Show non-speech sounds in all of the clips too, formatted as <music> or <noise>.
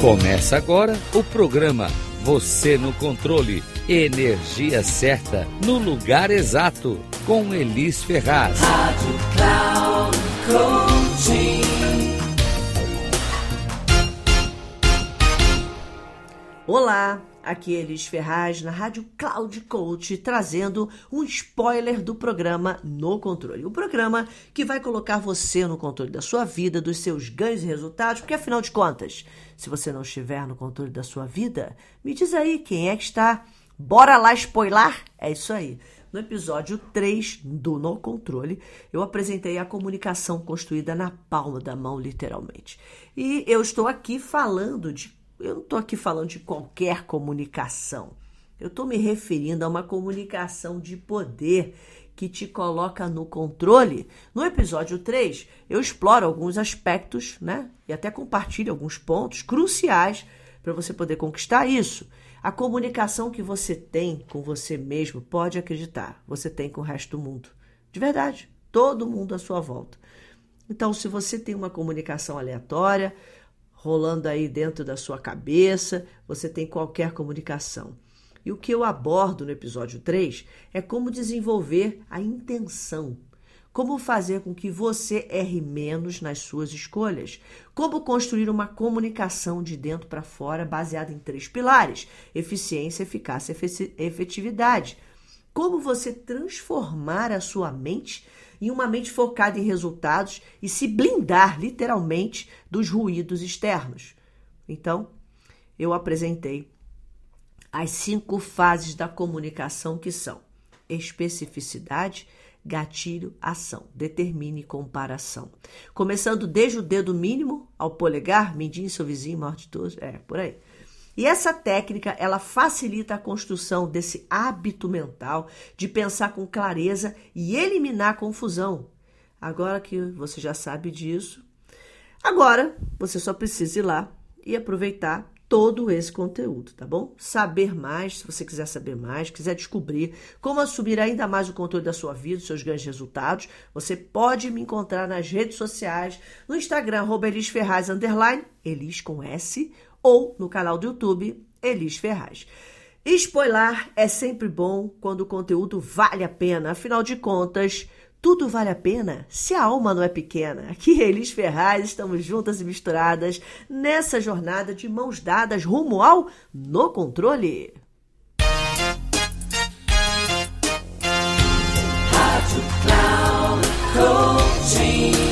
Começa agora o programa Você no Controle. Energia certa no lugar exato. Com Elis Ferraz. Rádio Cloud Coaching. Olá, aqui é Elis Ferraz na Rádio Cloud Coach, trazendo um spoiler do programa No Controle. O programa que vai colocar você no controle da sua vida, dos seus ganhos e resultados, porque afinal de contas, se você não estiver no controle da sua vida, me diz aí quem é que está. Bora lá spoiler? É isso aí. No episódio 3 do No Controle, eu apresentei a comunicação construída na palma da mão, literalmente. E eu estou aqui falando de eu não estou aqui falando de qualquer comunicação. Eu estou me referindo a uma comunicação de poder que te coloca no controle. No episódio 3, eu exploro alguns aspectos, né? E até compartilho alguns pontos cruciais para você poder conquistar isso. A comunicação que você tem com você mesmo, pode acreditar, você tem com o resto do mundo. De verdade, todo mundo à sua volta. Então, se você tem uma comunicação aleatória, rolando aí dentro da sua cabeça, você tem qualquer comunicação. E o que eu abordo no episódio 3 é como desenvolver a intenção. Como fazer com que você erre menos nas suas escolhas? Como construir uma comunicação de dentro para fora baseada em três pilares: eficiência, eficácia e efetividade. Como você transformar a sua mente em uma mente focada em resultados e se blindar literalmente dos ruídos externos. Então, eu apresentei as cinco fases da comunicação que são especificidade, gatilho, ação, determine comparação. Começando desde o dedo mínimo ao polegar, medindo seu vizinho, maior de todos, é, por aí. E essa técnica, ela facilita a construção desse hábito mental de pensar com clareza e eliminar confusão. Agora que você já sabe disso, agora você só precisa ir lá e aproveitar todo esse conteúdo, tá bom? Saber mais, se você quiser saber mais, quiser descobrir como assumir ainda mais o controle da sua vida, dos seus grandes resultados, você pode me encontrar nas redes sociais, no Instagram, arroba Elis Ferraz, underline, Elis com S, ou no canal do YouTube Elis Ferraz. Spoiler é sempre bom quando o conteúdo vale a pena, afinal de contas, tudo vale a pena se a alma não é pequena. Aqui <laughs> Elis Ferraz, estamos juntas e misturadas nessa jornada de mãos dadas rumo ao No Controle.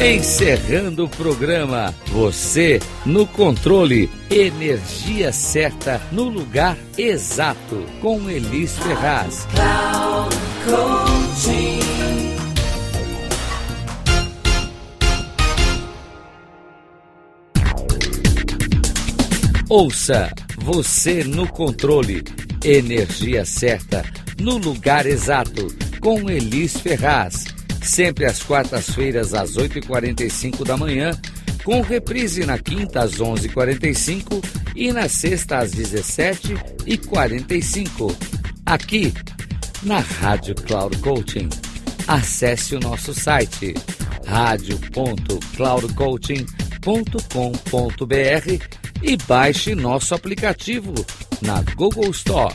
Encerrando o programa, você no controle, energia certa no lugar exato, com Elis Ferraz. Ouça você no controle, energia certa no lugar exato, com Elis Ferraz sempre às quartas-feiras às 8h45 da manhã, com reprise na quinta às 11h45 e na sexta às 17h45. Aqui na Rádio Cloud Coaching. Acesse o nosso site radio.cloudcoaching.com.br e baixe nosso aplicativo na Google Store.